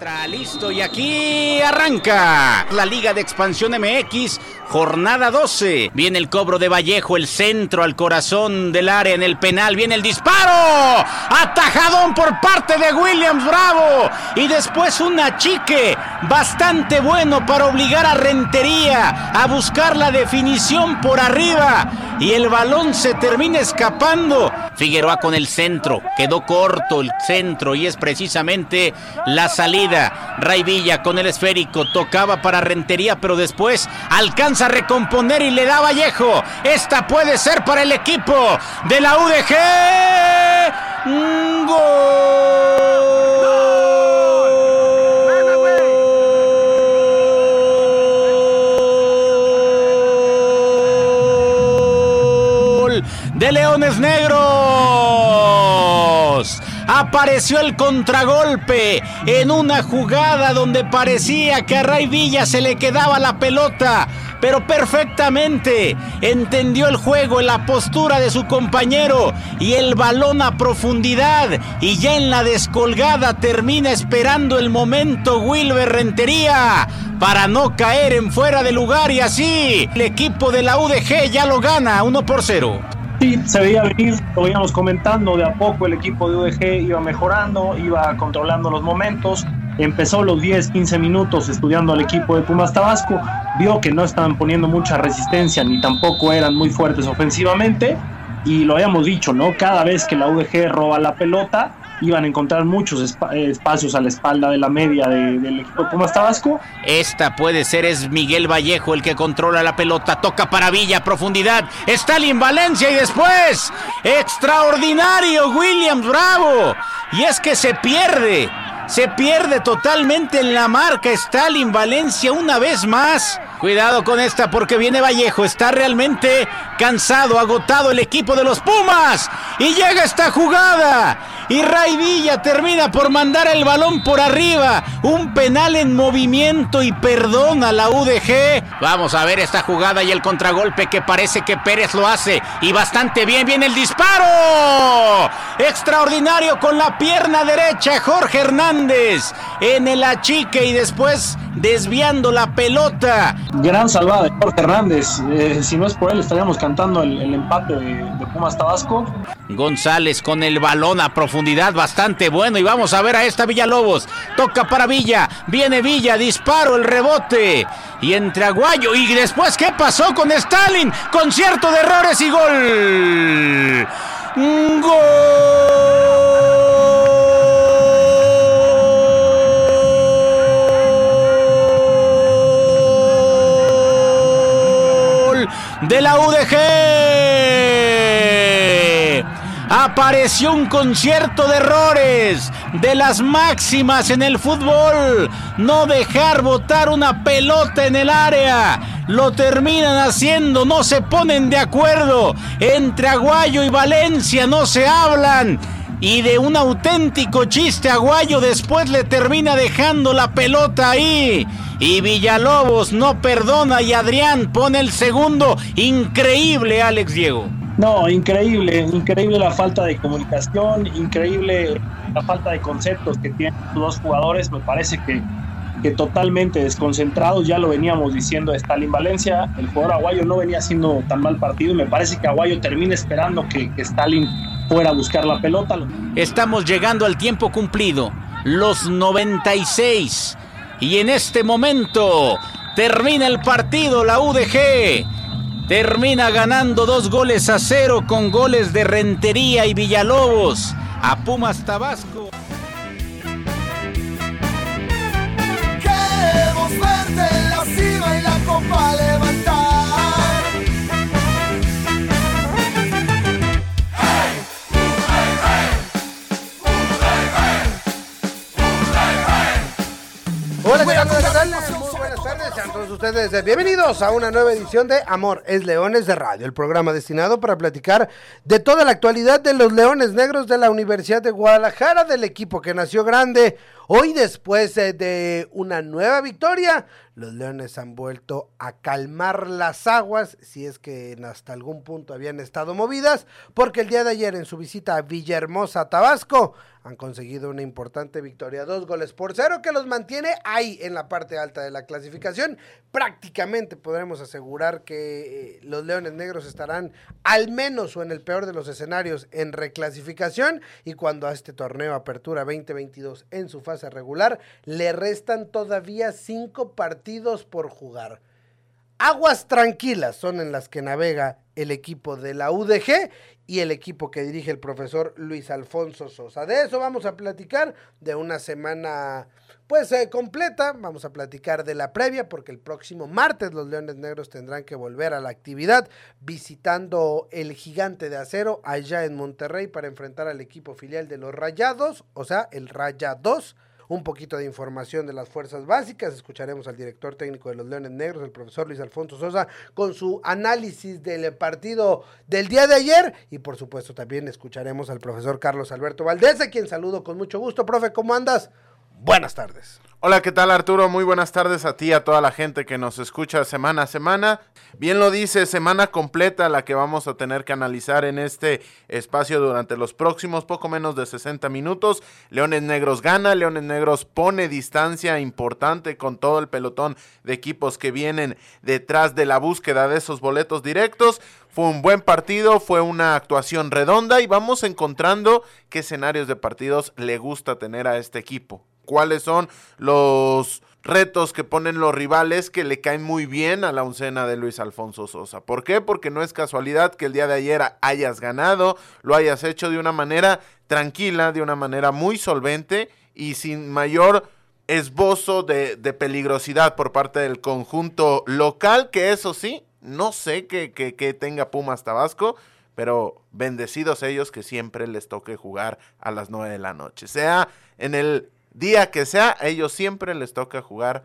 Listo y aquí arranca la Liga de Expansión MX, jornada 12. Viene el cobro de Vallejo, el centro al corazón del área en el penal. Viene el disparo. Atajadón por parte de Williams Bravo. Y después un achique bastante bueno para obligar a Rentería a buscar la definición por arriba. Y el balón se termina escapando. Figueroa con el centro. Quedó corto el centro y es precisamente la salida. Ray Villa con el esférico. Tocaba para Rentería, pero después alcanza a recomponer y le da Vallejo. Esta puede ser para el equipo de la UDG. Gol de Leones Negros. Apareció el contragolpe en una jugada donde parecía que a Ray Villa se le quedaba la pelota pero perfectamente entendió el juego la postura de su compañero y el balón a profundidad y ya en la descolgada termina esperando el momento Wilber Rentería para no caer en fuera de lugar y así el equipo de la UDG ya lo gana 1 por 0. Sí, se veía venir, lo veíamos comentando, de a poco el equipo de UDG iba mejorando, iba controlando los momentos, empezó los 10, 15 minutos estudiando al equipo de Pumas Tabasco, vio que no estaban poniendo mucha resistencia ni tampoco eran muy fuertes ofensivamente y lo habíamos dicho, ¿no? Cada vez que la UDG roba la pelota, iban a encontrar muchos espacios a la espalda de la media del equipo de Pumas Tabasco. Esta puede ser, es Miguel Vallejo el que controla la pelota, toca para Villa, profundidad, Stalin Valencia y después, extraordinario Williams Bravo. Y es que se pierde, se pierde totalmente en la marca Stalin Valencia una vez más. Cuidado con esta porque viene Vallejo. Está realmente cansado, agotado el equipo de los Pumas. Y llega esta jugada. Y Ray Villa termina por mandar el balón por arriba. Un penal en movimiento y perdona la UDG. Vamos a ver esta jugada y el contragolpe que parece que Pérez lo hace. Y bastante bien. Viene el disparo. Extraordinario con la pierna derecha. Jorge Hernández en el achique y después desviando la pelota. Gran salvada de Jorge Hernández. Eh, si no es por él, estaríamos cantando el, el empate de, de, Pumas Tabasco. González con el balón a profundidad bastante bueno. Y vamos a ver a esta Villalobos. Toca para Villa. Viene Villa. Disparo el rebote. Y entre Aguayo. Y después, ¿qué pasó con Stalin? Concierto de errores y gol. ¡Gol! UDG. Apareció un concierto de errores, de las máximas en el fútbol. No dejar botar una pelota en el área. Lo terminan haciendo, no se ponen de acuerdo. Entre Aguayo y Valencia no se hablan. Y de un auténtico chiste Aguayo después le termina dejando la pelota ahí. Y Villalobos no perdona y Adrián pone el segundo. Increíble, Alex Diego. No, increíble, increíble la falta de comunicación, increíble la falta de conceptos que tienen los dos jugadores. Me parece que, que totalmente desconcentrados, ya lo veníamos diciendo Stalin Valencia. El jugador Aguayo no venía haciendo tan mal partido me parece que Aguayo termina esperando que, que Stalin fuera a buscar la pelota. Estamos llegando al tiempo cumplido, los 96. Y en este momento termina el partido, la UDG termina ganando dos goles a cero con goles de Rentería y Villalobos a Pumas Tabasco. Queremos verte en la cima y la copa levantar. ¿Qué tal? Muy buenas tardes, sean todos ustedes bienvenidos a una nueva edición de Amor es Leones de Radio, el programa destinado para platicar de toda la actualidad de los Leones Negros de la Universidad de Guadalajara, del equipo que nació grande. Hoy después de una nueva victoria, los Leones han vuelto a calmar las aguas, si es que hasta algún punto habían estado movidas, porque el día de ayer en su visita a Villahermosa, Tabasco, han conseguido una importante victoria, dos goles por cero, que los mantiene ahí en la parte alta de la clasificación. Prácticamente podremos asegurar que eh, los Leones Negros estarán al menos o en el peor de los escenarios en reclasificación y cuando a este torneo Apertura 2022 en su fase regular le restan todavía cinco partidos por jugar. Aguas tranquilas son en las que navega el equipo de la UDG y el equipo que dirige el profesor Luis Alfonso Sosa. De eso vamos a platicar de una semana pues eh, completa, vamos a platicar de la previa porque el próximo martes los Leones Negros tendrán que volver a la actividad visitando el gigante de acero allá en Monterrey para enfrentar al equipo filial de los Rayados, o sea, el Raya 2 un poquito de información de las fuerzas básicas. Escucharemos al director técnico de los Leones Negros, el profesor Luis Alfonso Sosa, con su análisis del partido del día de ayer. Y por supuesto también escucharemos al profesor Carlos Alberto Valdés, a quien saludo con mucho gusto. Profe, ¿cómo andas? Buenas tardes. Hola, ¿qué tal Arturo? Muy buenas tardes a ti, a toda la gente que nos escucha semana a semana. Bien lo dice, semana completa la que vamos a tener que analizar en este espacio durante los próximos poco menos de 60 minutos. Leones Negros gana, Leones Negros pone distancia importante con todo el pelotón de equipos que vienen detrás de la búsqueda de esos boletos directos. Fue un buen partido, fue una actuación redonda y vamos encontrando qué escenarios de partidos le gusta tener a este equipo cuáles son los retos que ponen los rivales que le caen muy bien a la oncena de Luis Alfonso Sosa. ¿Por qué? Porque no es casualidad que el día de ayer hayas ganado, lo hayas hecho de una manera tranquila, de una manera muy solvente y sin mayor esbozo de, peligrosidad por parte del conjunto local, que eso sí, no sé que, que tenga Pumas Tabasco, pero bendecidos ellos que siempre les toque jugar a las 9 de la noche, sea en el día que sea, a ellos siempre les toca jugar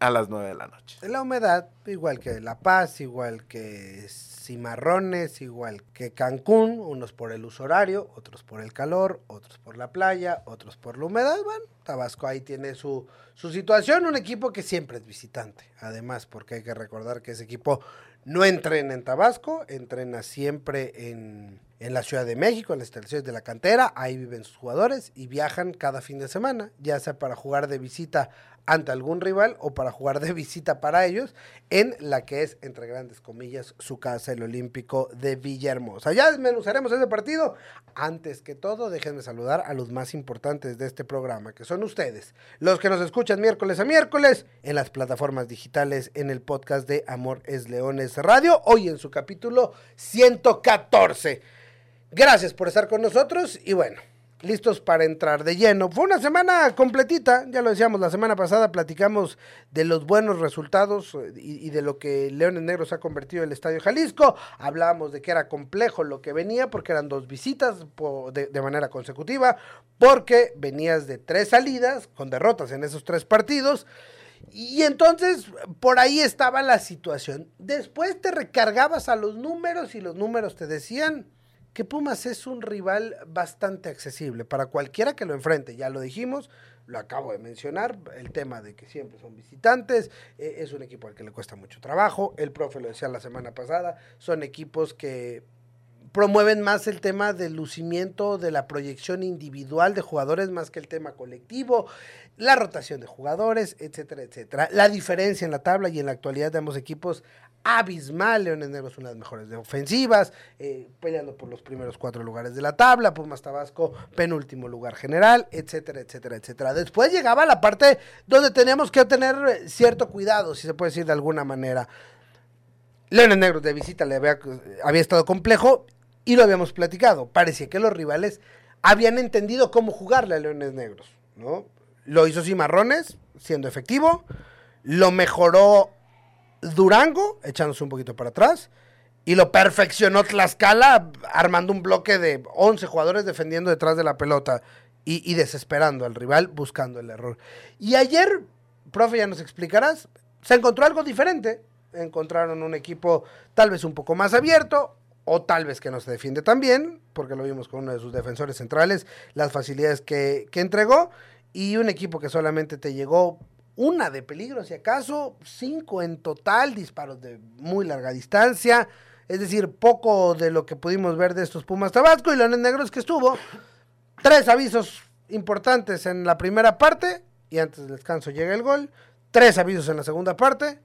a las 9 de la noche. La humedad, igual que La Paz, igual que Cimarrones, igual que Cancún, unos por el uso horario, otros por el calor, otros por la playa, otros por la humedad. Bueno, Tabasco ahí tiene su, su situación, un equipo que siempre es visitante, además, porque hay que recordar que ese equipo no entrena en Tabasco, entrena siempre en, en la Ciudad de México, en las instalaciones de la cantera, ahí viven sus jugadores y viajan cada fin de semana, ya sea para jugar de visita ante algún rival o para jugar de visita para ellos en la que es, entre grandes comillas, su casa, el Olímpico de Villahermosa. Ya desmenuzaremos ese partido. Antes que todo, déjenme saludar a los más importantes de este programa, que son ustedes, los que nos escuchan miércoles a miércoles en las plataformas digitales, en el podcast de Amor es Leones Radio, hoy en su capítulo 114. Gracias por estar con nosotros y bueno, listos para entrar de lleno. Fue una semana completita, ya lo decíamos, la semana pasada platicamos de los buenos resultados eh, y, de lo que Leones Negros ha convertido en el Estadio Jalisco. Hablábamos de que era complejo lo que venía porque eran dos visitas de, de manera consecutiva, porque venías de tres salidas con derrotas en esos tres partidos. Y entonces por ahí estaba la situación. Después te recargabas a los números y los números te decían que Pumas es un rival bastante accesible para cualquiera que lo enfrente, ya lo dijimos, lo acabo de mencionar, el tema de que siempre son visitantes, eh, es un equipo al que le cuesta mucho trabajo, el profe lo decía la semana pasada, son equipos que promueven más el tema del lucimiento de la proyección individual de jugadores más que el tema colectivo, la rotación de jugadores, etcétera, etcétera. La diferencia en la tabla y en la actualidad de ambos equipos abismal. Leones Negros una de las mejores de ofensivas, eh, peleando por los primeros cuatro lugares de la tabla. Pumas Tabasco, penúltimo lugar general, etcétera, etcétera, etcétera. Después llegaba la parte donde teníamos que tener cierto cuidado, si se puede decir de alguna manera. Leones Negros de visita le había, había estado complejo y lo habíamos platicado. Parecía que los rivales habían entendido cómo jugarle a Leones Negros, ¿no? Lo hizo Cimarrones, siendo efectivo. Lo mejoró Durango, echándose un poquito para atrás. Y lo perfeccionó Tlaxcala, armando un bloque de 11 jugadores defendiendo detrás de la pelota y, y desesperando al rival, buscando el error. Y ayer, profe, ya nos explicarás, se encontró algo diferente. Encontraron un equipo tal vez un poco más abierto, o tal vez que no se defiende tan bien, porque lo vimos con uno de sus defensores centrales, las facilidades que, que entregó, y un equipo que solamente te llegó una de peligro, si acaso, cinco en total, disparos de muy larga distancia, es decir, poco de lo que pudimos ver de estos Pumas Tabasco y Leones Negros que estuvo, tres avisos importantes en la primera parte, y antes del descanso llega el gol, tres avisos en la segunda parte,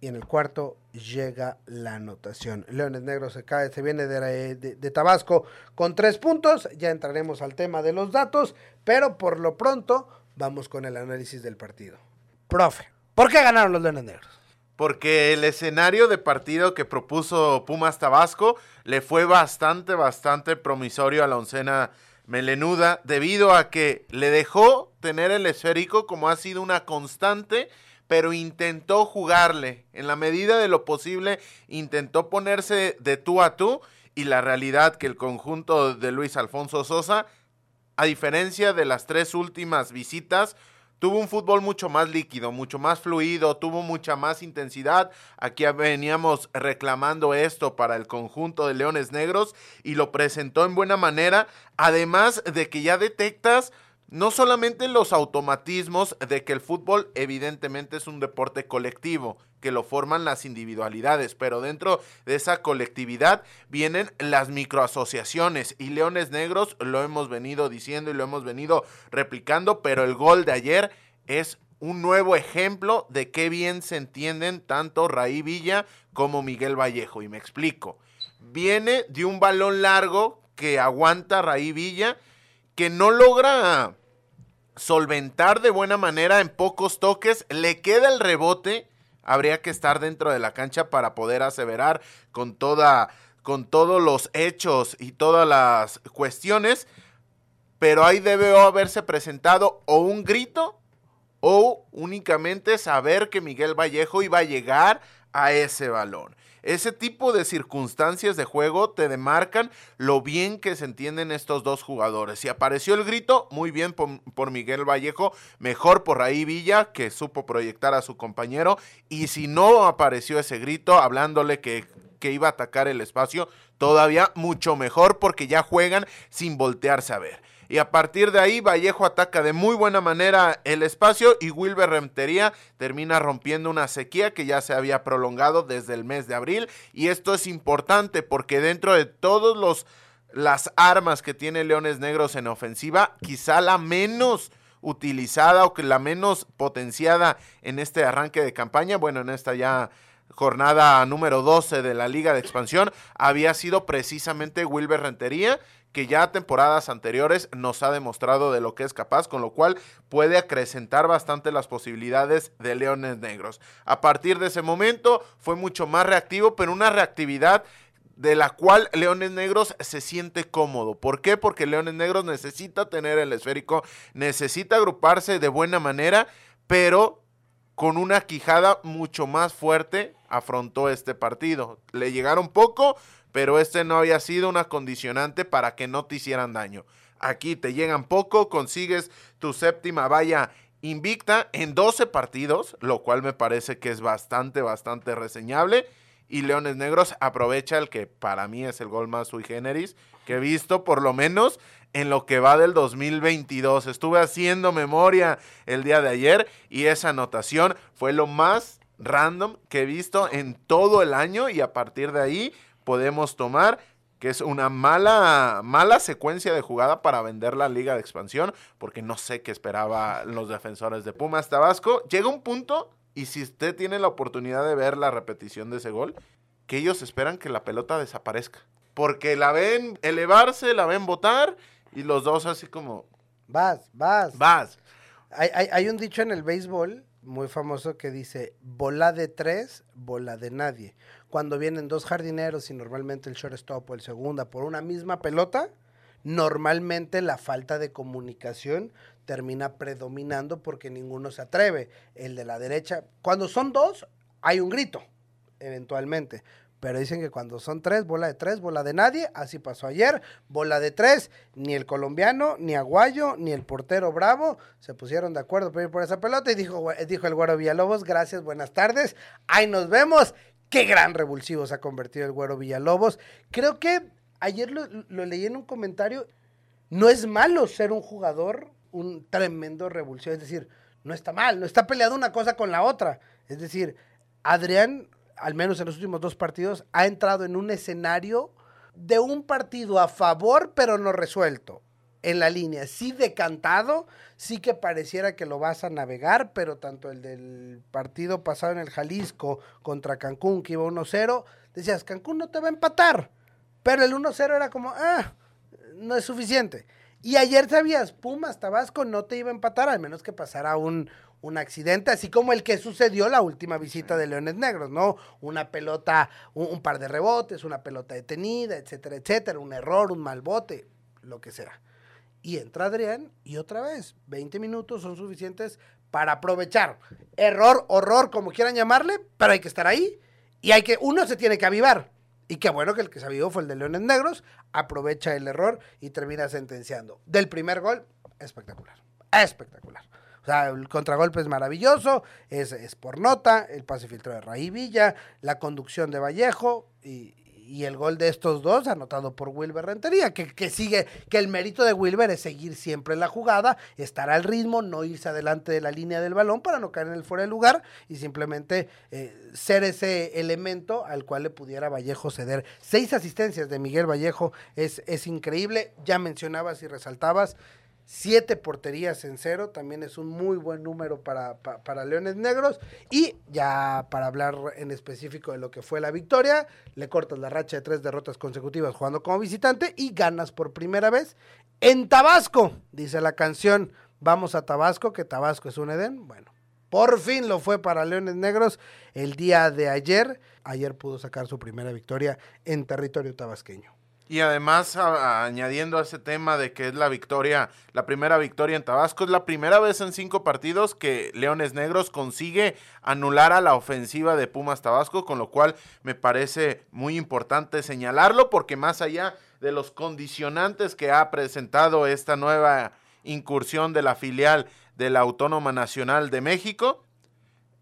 y en el cuarto llega la anotación. Leones Negros se cae, se viene de, de, de, Tabasco con tres puntos. Ya entraremos al tema de los datos, pero por lo pronto vamos con el análisis del partido. Profe, ¿por qué ganaron los Leones Negros? Porque el escenario de partido que propuso Pumas Tabasco le fue bastante, bastante promisorio a la oncena melenuda, debido a que le dejó tener el esférico como ha sido una constante pero intentó jugarle. En la medida de lo posible, intentó ponerse de tú a tú. Y la realidad que el conjunto de Luis Alfonso Sosa, a diferencia de las tres últimas visitas, tuvo un fútbol mucho más líquido, mucho más fluido, tuvo mucha más intensidad. Aquí veníamos reclamando esto para el conjunto de Leones Negros y lo presentó en buena manera, además de que ya detectas no solamente los automatismos de que el fútbol evidentemente es un deporte colectivo, que lo forman las individualidades, pero dentro de esa colectividad vienen las microasociaciones y Leones Negros lo hemos venido diciendo y lo hemos venido replicando, pero el gol de ayer es un nuevo ejemplo de qué bien se entienden tanto Raí Villa como Miguel Vallejo y me explico. Viene de un balón largo que aguanta Raí Villa que no logra solventar de buena manera en pocos toques, le queda el rebote, habría que estar dentro de la cancha para poder aseverar con toda con todos los hechos y todas las cuestiones, pero ahí debe haberse presentado o un grito o únicamente saber que Miguel Vallejo iba a llegar a ese balón. Ese tipo de circunstancias de juego te demarcan lo bien que se entienden estos dos jugadores. Si apareció el grito, muy bien por, Miguel Vallejo, mejor por Raí Villa, que supo proyectar a su compañero. Y si no apareció ese grito, hablándole que que iba a atacar el espacio, todavía mucho mejor porque ya juegan sin voltearse a ver y a partir de ahí Vallejo ataca de muy buena manera el espacio y Wilber Rentería termina rompiendo una sequía que ya se había prolongado desde el mes de abril. Y esto es importante porque dentro de todos los las armas que tiene Leones Negros en ofensiva, quizá la menos utilizada o que la menos potenciada en este arranque de campaña, bueno, en esta ya jornada número 12 de la Liga de Expansión, había sido precisamente Wilber Rentería, que ya temporadas anteriores nos ha demostrado de lo que es capaz, con lo cual puede acrecentar bastante las posibilidades de Leones Negros. A partir de ese momento fue mucho más reactivo, pero una reactividad de la cual Leones Negros se siente cómodo. ¿Por qué? Porque Leones Negros necesita tener el esférico, necesita agruparse de buena manera, pero con una quijada mucho más fuerte afrontó este partido. Le llegaron poco, pero este no había sido una condicionante para que no te hicieran daño. Aquí te llegan poco, consigues tu séptima valla invicta en 12 partidos, lo cual me parece que es bastante, bastante reseñable. Y Leones Negros aprovecha el que para mí es el gol más sui generis que he visto, por lo menos en lo que va del 2022. Estuve haciendo memoria el día de ayer y esa anotación fue lo más random que he visto en todo el año y a partir de ahí podemos tomar que es una mala, mala secuencia de jugada para vender la liga de expansión, porque no sé qué esperaba los defensores de Pumas Tabasco. Llega un punto, y si usted tiene la oportunidad de ver la repetición de ese gol, que ellos esperan que la pelota desaparezca. Porque la ven elevarse, la ven botar, y los dos así como... Vas, vas. Vas. Hay, hay, hay un dicho en el béisbol muy famoso que dice, bola de tres, bola de nadie cuando vienen dos jardineros y normalmente el shortstop o el segunda por una misma pelota, normalmente la falta de comunicación termina predominando porque ninguno se atreve. El de la derecha, cuando son dos, hay un grito, eventualmente. Pero dicen que cuando son tres, bola de tres, bola de nadie. Así pasó ayer. Bola de tres, ni el colombiano, ni Aguayo, ni el portero Bravo se pusieron de acuerdo ir por esa pelota. Y dijo, dijo el Güero Villalobos, gracias, buenas tardes. Ahí nos vemos. Qué gran revulsivo se ha convertido el Güero Villalobos. Creo que ayer lo, lo leí en un comentario. No es malo ser un jugador, un tremendo revulsivo. Es decir, no está mal, no está peleado una cosa con la otra. Es decir, Adrián al menos en los últimos dos partidos, ha entrado en un escenario de un partido a favor, pero no resuelto. En la línea, sí decantado, sí que pareciera que lo vas a navegar, pero tanto el del partido pasado en el Jalisco contra Cancún, que iba 1-0, decías, Cancún no te va a empatar, pero el 1-0 era como, ah, no es suficiente. Y ayer sabías, Pumas, Tabasco no te iba a empatar, al menos que pasara un, un accidente, así como el que sucedió la última visita de Leones Negros, ¿no? Una pelota, un, par de rebotes, una pelota detenida, etcétera, etcétera, un error, un mal bote, lo que sea. Y entra Adrián y otra vez, 20 minutos son suficientes para aprovechar. Error, horror, como quieran llamarle, pero hay que estar ahí y hay que, uno se tiene que avivar. Y qué bueno que el que se avivó fue el de Leones Negros, aprovecha el error y termina sentenciando. Del primer gol, espectacular, espectacular. O sea, el contragolpe es maravilloso, es, es por nota, el pase filtro de Raí Villa, la conducción de Vallejo y, el gol de estos dos anotado por Wilber Rentería, que, que, sigue, que el mérito de Wilber es seguir siempre la jugada, estar al ritmo, no irse adelante de la línea del balón para no caer en el fuera de lugar y simplemente eh, ser ese elemento al cual le pudiera Vallejo ceder. Seis asistencias de Miguel Vallejo es, es increíble, ya mencionabas y resaltabas siete porterías en cero, también es un muy buen número para, para, Leones Negros. Y ya para hablar en específico de lo que fue la victoria, le cortas la racha de tres derrotas consecutivas jugando como visitante y ganas por primera vez en Tabasco, dice la canción. Vamos a Tabasco, que Tabasco es un Edén. Bueno, por fin lo fue para Leones Negros el día de ayer. Ayer pudo sacar su primera victoria en territorio tabasqueño. Y además, añadiendo a ese tema de que es la victoria, la primera victoria en Tabasco, es la primera vez en cinco partidos que Leones Negros consigue anular a la ofensiva de Pumas Tabasco, con lo cual me parece muy importante señalarlo, porque más allá de los condicionantes que ha presentado esta nueva incursión de la filial de la Autónoma Nacional de México,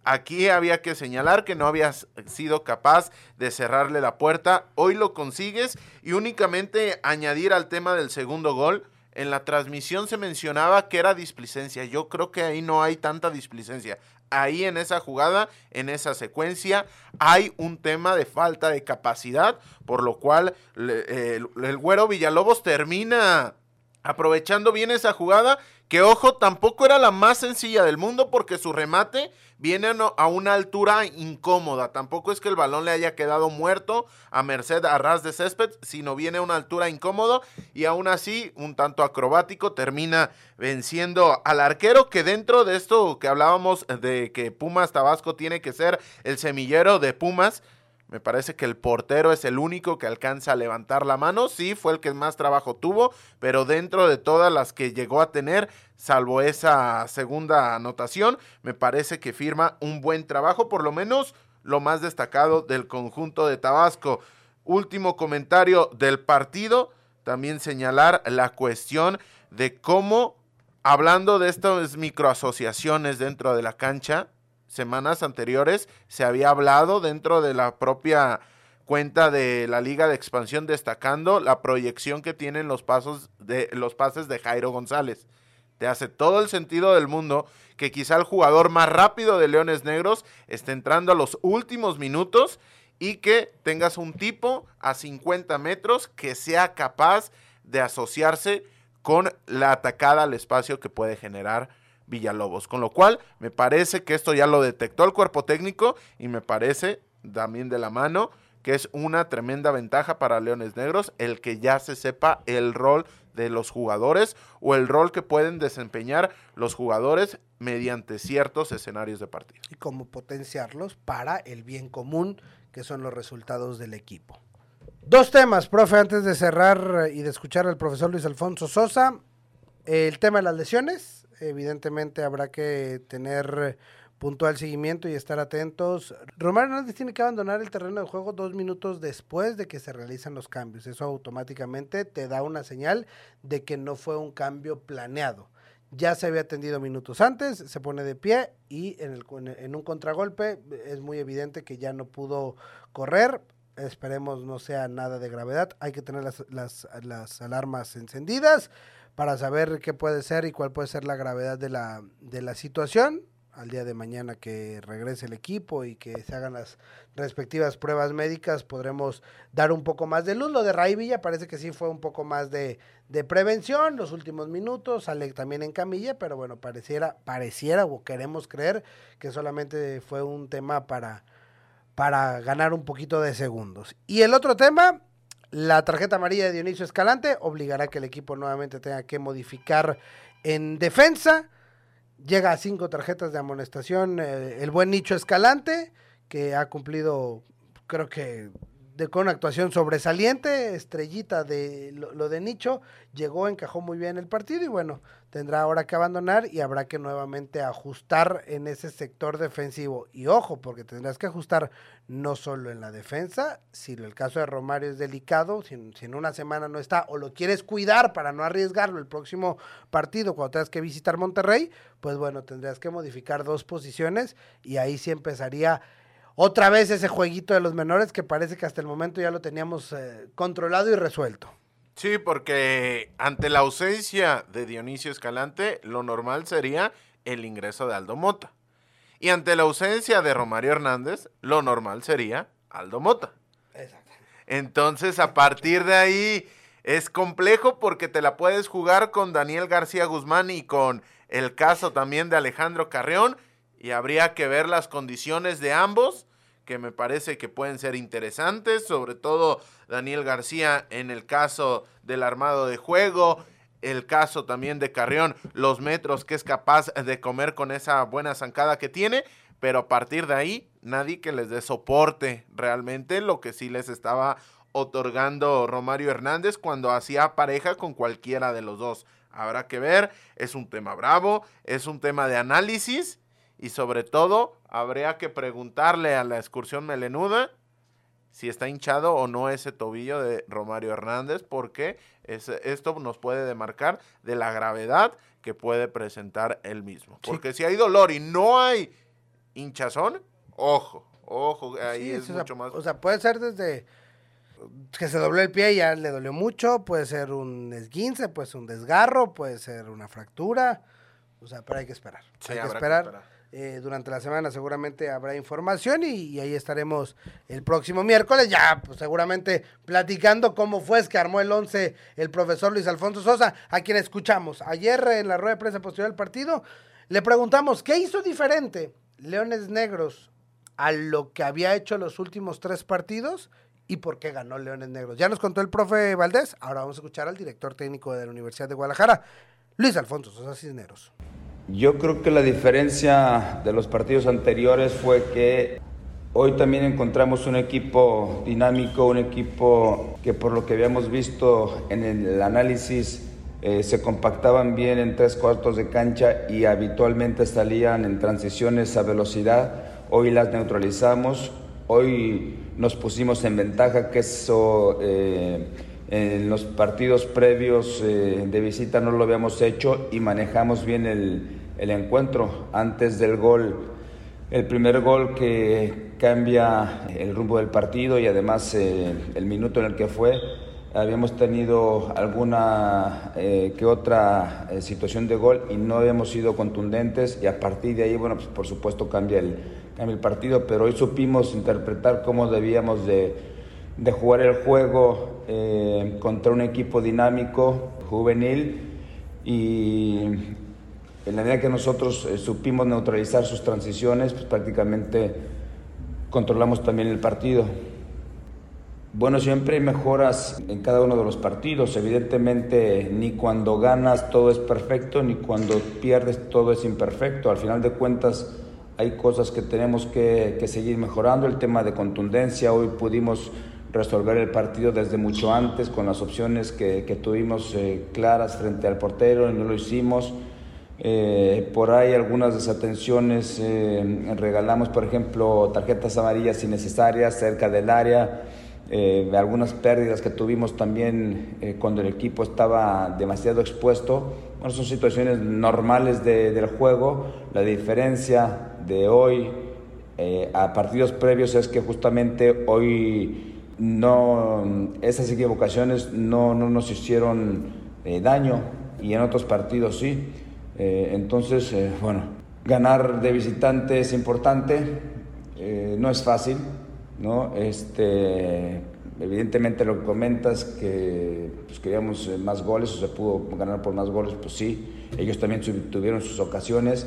Aquí había que señalar que no habías sido capaz de cerrarle la puerta. Hoy lo consigues y únicamente añadir al tema del segundo gol. En la transmisión se mencionaba que era displicencia. Yo creo que ahí no hay tanta displicencia. Ahí en esa jugada, en esa secuencia, hay un tema de falta de capacidad, por lo cual el, el güero Villalobos termina aprovechando bien esa jugada, que ojo, tampoco era la más sencilla del mundo porque su remate viene a una altura incómoda. Tampoco es que el balón le haya quedado muerto a merced a ras de césped, sino viene a una altura incómoda y aún así, un tanto acrobático, termina venciendo al arquero que dentro de esto que hablábamos de que Pumas Tabasco tiene que ser el semillero de Pumas, me parece que el portero es el único que alcanza a levantar la mano. Sí, fue el que más trabajo tuvo, pero dentro de todas las que llegó a tener, salvo esa segunda anotación, me parece que firma un buen trabajo, por lo menos lo más destacado del conjunto de Tabasco. Último comentario del partido, también señalar la cuestión de cómo, hablando de estas microasociaciones dentro de la cancha, semanas anteriores se había hablado dentro de la propia cuenta de la Liga de Expansión destacando la proyección que tienen los pasos de los pases de Jairo González. Te hace todo el sentido del mundo que quizá el jugador más rápido de Leones Negros esté entrando a los últimos minutos y que tengas un tipo a 50 metros que sea capaz de asociarse con la atacada al espacio que puede generar Villalobos. Con lo cual, me parece que esto ya lo detectó el cuerpo técnico y me parece también de la mano que es una tremenda ventaja para Leones Negros el que ya se sepa el rol de los jugadores o el rol que pueden desempeñar los jugadores mediante ciertos escenarios de partido. Y cómo potenciarlos para el bien común, que son los resultados del equipo. Dos temas, profe, antes de cerrar y de escuchar al profesor Luis Alfonso Sosa. El tema de las lesiones, evidentemente habrá que tener puntual seguimiento y estar atentos. Romario Hernández tiene que abandonar el terreno de juego dos minutos después de que se realizan los cambios. Eso automáticamente te da una señal de que no fue un cambio planeado. Ya se había atendido minutos antes, se pone de pie y en, el, en un contragolpe es muy evidente que ya no pudo correr. Esperemos no sea nada de gravedad. Hay que tener las, las, las alarmas encendidas para saber qué puede ser y cuál puede ser la gravedad de la, de la situación al día de mañana que regrese el equipo y que se hagan las respectivas pruebas médicas, podremos dar un poco más de luz. Lo de Ray parece que sí fue un poco más de, de prevención, los últimos minutos, sale también en camilla, pero bueno, pareciera, pareciera o queremos creer que solamente fue un tema para, para ganar un poquito de segundos. Y el otro tema, la tarjeta amarilla de Dionisio Escalante obligará que el equipo nuevamente tenga que modificar en defensa. Llega a cinco tarjetas de amonestación eh, el buen Nicho Escalante, que ha cumplido, creo que de, con actuación sobresaliente, estrellita de lo, de Nicho, llegó, encajó muy bien el partido y bueno, tendrá ahora que abandonar y habrá que nuevamente ajustar en ese sector defensivo. Y ojo, porque tendrás que ajustar no solo en la defensa, si el caso de Romario es delicado, si, si en una semana no está o lo quieres cuidar para no arriesgarlo el próximo partido cuando tengas que visitar Monterrey, pues bueno, tendrías que modificar dos posiciones y ahí sí empezaría otra vez ese jueguito de los menores que parece que hasta el momento ya lo teníamos eh, controlado y resuelto. Sí, porque ante la ausencia de Dionisio Escalante, lo normal sería el ingreso de Aldo Mota. Y ante la ausencia de Romario Hernández, lo normal sería Aldo Mota. Exacto. Entonces, a partir de ahí, es complejo porque te la puedes jugar con Daniel García Guzmán y con el caso también de Alejandro Carreón y habría que ver las condiciones de ambos que me parece que pueden ser interesantes, sobre todo Daniel García en el caso del armado de juego, el caso también de Carrión, los metros que es capaz de comer con esa buena zancada que tiene, pero a partir de ahí nadie que les dé soporte realmente lo que sí les estaba otorgando Romario Hernández cuando hacía pareja con cualquiera de los dos. Habrá que ver, es un tema bravo, es un tema de análisis y sobre todo, habría que preguntarle a la excursión melenuda si está hinchado o no ese tobillo de Romario Hernández, porque esto nos puede demarcar de la gravedad que puede presentar él mismo. Porque si hay dolor y no hay hinchazón, ojo, ojo, ahí es mucho más. O sea, puede ser desde que se dobló el pie y ya le dolió mucho, puede ser un esguince, puede ser un desgarro, puede ser una fractura, o sea, pero hay que esperar. hay que esperar. Eh, durante la semana seguramente habrá información y, ahí estaremos el próximo miércoles, ya pues, seguramente platicando cómo fue es que armó el 11 el profesor Luis Alfonso Sosa, a quien escuchamos ayer en la rueda de prensa posterior del partido. Le preguntamos, ¿qué hizo diferente Leones Negros a lo que había hecho los últimos tres partidos? y por qué ganó Leones Negros. Ya nos contó el profe Valdés, ahora vamos a escuchar al director técnico de la Universidad de Guadalajara, Luis Alfonso Sosa Cisneros. Yo creo que la diferencia de los partidos anteriores fue que hoy también encontramos un equipo dinámico, un equipo que por lo que habíamos visto en el análisis eh, se compactaban bien en tres cuartos de cancha y habitualmente salían en transiciones a velocidad. Hoy las neutralizamos, hoy nos pusimos en ventaja que eso... Eh, en los partidos previos eh, de visita no lo habíamos hecho y manejamos bien el, el, encuentro antes del gol. El primer gol que cambia el rumbo del partido y además eh, el minuto en el que fue, habíamos tenido alguna eh, que otra situación de gol y no habíamos sido contundentes y a partir de ahí, bueno, pues por supuesto cambia el, cambia el partido, pero hoy supimos interpretar cómo debíamos de de jugar el juego eh, contra un equipo dinámico, juvenil, y en la medida que nosotros eh, supimos neutralizar sus transiciones, pues prácticamente controlamos también el partido. Bueno, siempre hay mejoras en cada uno de los partidos. Evidentemente, ni cuando ganas todo es perfecto, ni cuando pierdes todo es imperfecto. Al final de cuentas, hay cosas que tenemos que, que seguir mejorando. El tema de contundencia, hoy pudimos resolver el partido desde mucho antes con las opciones que, tuvimos eh, claras frente al portero y no lo hicimos. Eh, por ahí algunas desatenciones, eh, regalamos por ejemplo tarjetas amarillas innecesarias cerca del área, eh, algunas pérdidas que tuvimos también cuando el equipo estaba demasiado expuesto. Bueno, son situaciones normales del juego. La diferencia de hoy a partidos previos es que justamente hoy no, esas equivocaciones no, no nos hicieron daño y en otros partidos sí. Eh, entonces, eh, bueno, ganar de visitante es importante, eh, no es fácil, ¿no? Este, evidentemente lo que comentas, que pues, queríamos más goles o se pudo ganar por más goles, pues sí, ellos también tuvieron sus ocasiones.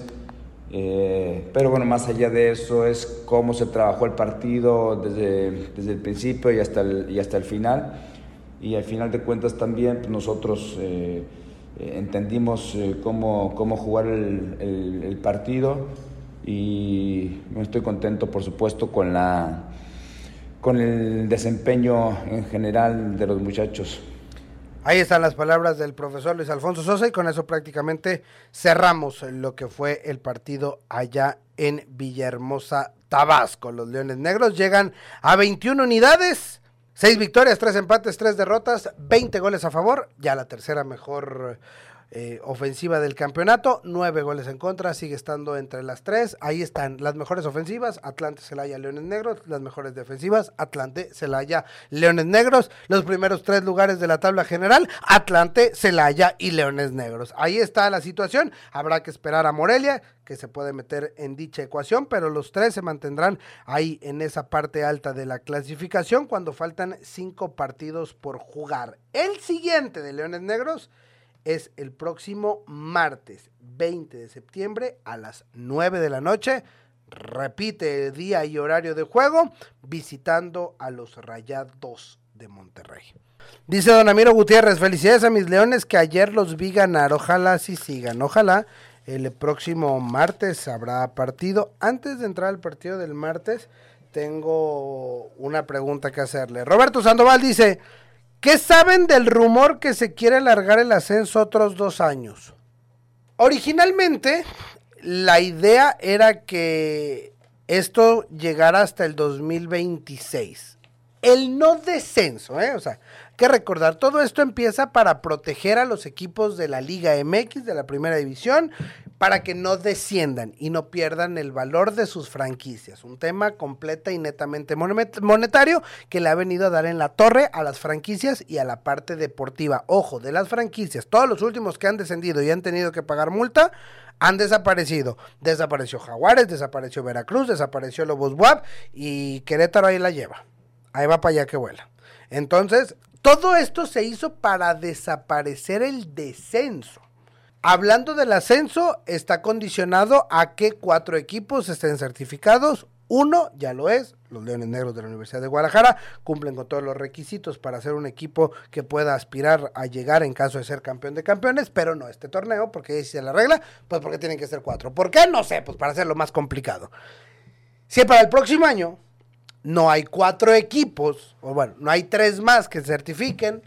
Pero bueno, más allá de eso es cómo se trabajó el partido desde, desde el principio y hasta el, y hasta el final. Y al final de cuentas también pues, nosotros eh, entendimos eh, cómo, cómo, jugar el, el, partido y estoy contento, por supuesto, con, la, con el desempeño en general de los muchachos. Ahí están las palabras del profesor Luis Alfonso Sosa y con eso prácticamente cerramos lo que fue el partido allá en Villahermosa, Tabasco. Los Leones Negros llegan a 21 unidades Seis victorias, tres empates, tres derrotas, 20 goles a favor, ya la tercera mejor eh, ofensiva del campeonato, nueve goles en contra, sigue estando entre las tres. Ahí están las mejores ofensivas, Atlante, Celaya, Leones Negros, las mejores defensivas, Atlante, Celaya, Leones Negros, los primeros tres lugares de la tabla general, Atlante, Celaya y Leones Negros. Ahí está la situación, habrá que esperar a Morelia, que se puede meter en dicha ecuación, pero los tres se mantendrán ahí en esa parte alta de la clasificación cuando faltan cinco partidos por jugar. El siguiente de Leones Negros es el próximo martes 20 de septiembre a las 9 de la noche. Repite el día y horario de juego visitando a los Rayados de Monterrey. Dice Don Amiro Gutiérrez, felicidades a mis leones que ayer los vi ganar. Ojalá sí sigan. Ojalá el próximo martes habrá partido. Antes de entrar al partido del martes, tengo una pregunta que hacerle. Roberto Sandoval dice, ¿Qué saben del rumor que se quiere alargar el ascenso otros dos años? Originalmente, la idea era que esto llegara hasta el 2026. El no descenso, ¿eh? O sea, que recordar, todo esto empieza para proteger a los equipos de la Liga MX, de la Primera División, para que no desciendan y no pierdan el valor de sus franquicias. Un tema completa y netamente monetario que le ha venido a dar en la torre a las franquicias y a la parte deportiva. Ojo, de las franquicias, todos los últimos que han descendido y han tenido que pagar multa, han desaparecido. Desapareció Jaguares, desapareció Veracruz, desapareció Lobos Buap y Querétaro ahí la lleva. Ahí va para allá que vuela. Entonces, todo esto se hizo para desaparecer el descenso. Hablando del ascenso, está condicionado a que cuatro equipos estén certificados. Uno ya lo es, los Leones Negros de la Universidad de Guadalajara cumplen con todos los requisitos para ser un equipo que pueda aspirar a llegar en caso de ser campeón de campeones, pero no este torneo, porque dice la regla, pues porque tienen que ser cuatro. ¿Por qué? No sé, pues para hacerlo más complicado. Si para el próximo año no hay cuatro equipos, o bueno, no hay tres más que certifiquen,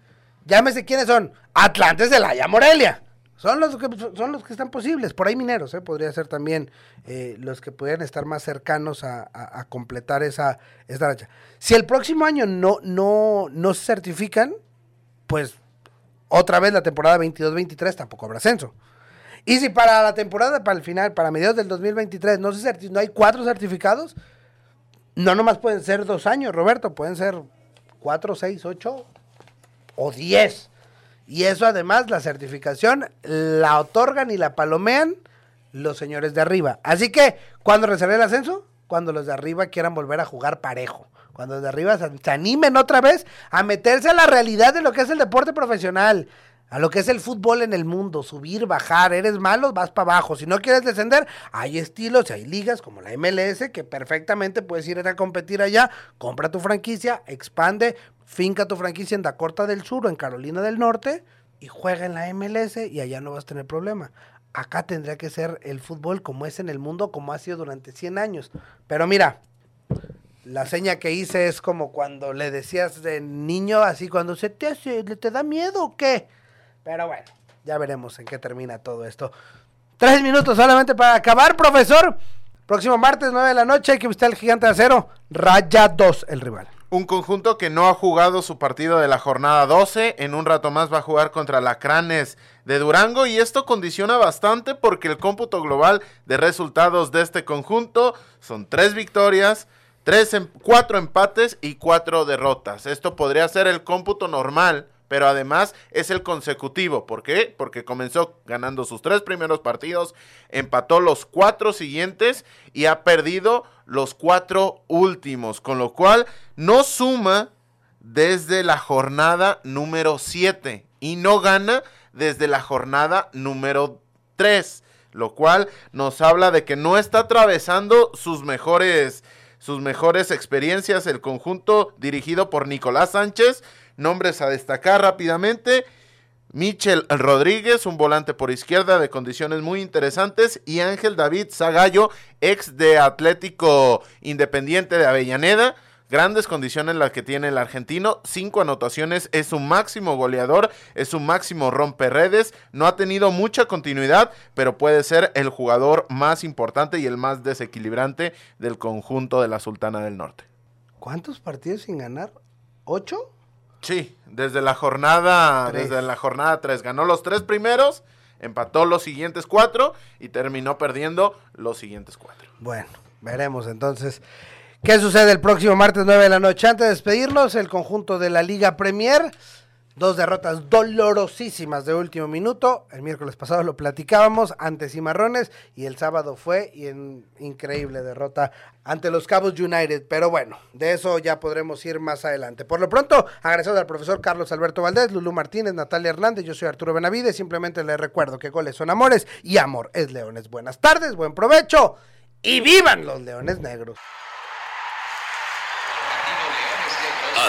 llámese quiénes son, Atlantes de la Morelia son los que son los que están posibles. Por ahí mineros, ¿eh? podría ser también eh, los que pudieran estar más cercanos a, completar esa, esta racha. Si el próximo año no, no, no se certifican, pues otra vez la temporada 22-23 tampoco habrá ascenso. Y si para la temporada, para el final, para mediados del 2023, no, se no hay cuatro certificados, no nomás pueden ser dos años, Roberto, pueden ser cuatro, seis, ocho o diez. Y eso además, la certificación la otorgan y la palomean los señores de arriba. Así que, ¿cuándo reservé el ascenso? Cuando los de arriba quieran volver a jugar parejo. Cuando los de arriba se animen otra vez a meterse a la realidad de lo que es el deporte profesional a lo que es el fútbol en el mundo, subir, bajar, eres malo, vas para abajo. Si no quieres descender, hay estilos hay ligas como la MLS que perfectamente puedes ir a competir allá, compra tu franquicia, expande, finca tu franquicia en Dakota del Sur o en Carolina del Norte y juega en la MLS y allá no vas a tener problema. Acá tendría que ser el fútbol como es en el mundo, como ha sido durante 100 años. Pero mira, la seña que hice es como cuando le decías de niño, así cuando se te hace, te da miedo o qué pero bueno, ya veremos en qué termina todo esto. Tres minutos solamente para acabar, profesor. Próximo martes, 9 de la noche, que visitar el gigante de acero. Raya 2, el rival. Un conjunto que no ha jugado su partido de la jornada 12. En un rato más va a jugar contra Lacranes de Durango. Y esto condiciona bastante porque el cómputo global de resultados de este conjunto son tres victorias, tres em- cuatro empates y cuatro derrotas. Esto podría ser el cómputo normal pero además es el consecutivo. ¿Por qué? Porque comenzó ganando sus tres primeros partidos, empató los cuatro siguientes y ha perdido los cuatro últimos, con lo cual no suma desde la jornada número 7 y no gana desde la jornada número 3, lo cual nos habla de que no está atravesando sus mejores sus mejores experiencias el conjunto dirigido por Nicolás Sánchez Nombres a destacar rápidamente. Michel Rodríguez, un volante por izquierda de condiciones muy interesantes. Y Ángel David Zagallo, ex de Atlético Independiente de Avellaneda. Grandes condiciones las que tiene el argentino. Cinco anotaciones, es su máximo goleador, es su máximo romperredes. No ha tenido mucha continuidad, pero puede ser el jugador más importante y el más desequilibrante del conjunto de la Sultana del Norte. ¿Cuántos partidos sin ganar? ¿Ocho? Sí, desde la jornada, Tres. desde la jornada 3 ganó los tres primeros, empató los siguientes cuatro y terminó perdiendo los siguientes cuatro. Bueno, veremos entonces qué sucede el próximo martes 9 de la noche. Antes de despedirnos, el conjunto de la Liga Premier. Dos derrotas dolorosísimas de último minuto. El miércoles pasado lo platicábamos ante Cimarrones y el sábado fue y en increíble derrota ante los Cabos United. Pero bueno, de eso ya podremos ir más adelante. Por lo pronto, agradecido al profesor Carlos Alberto Valdés, Lulú Martínez, Natalia Hernández. Yo soy Arturo Benavides. Simplemente les recuerdo que goles son amores y amor es leones. Buenas tardes, buen provecho y vivan los leones negros.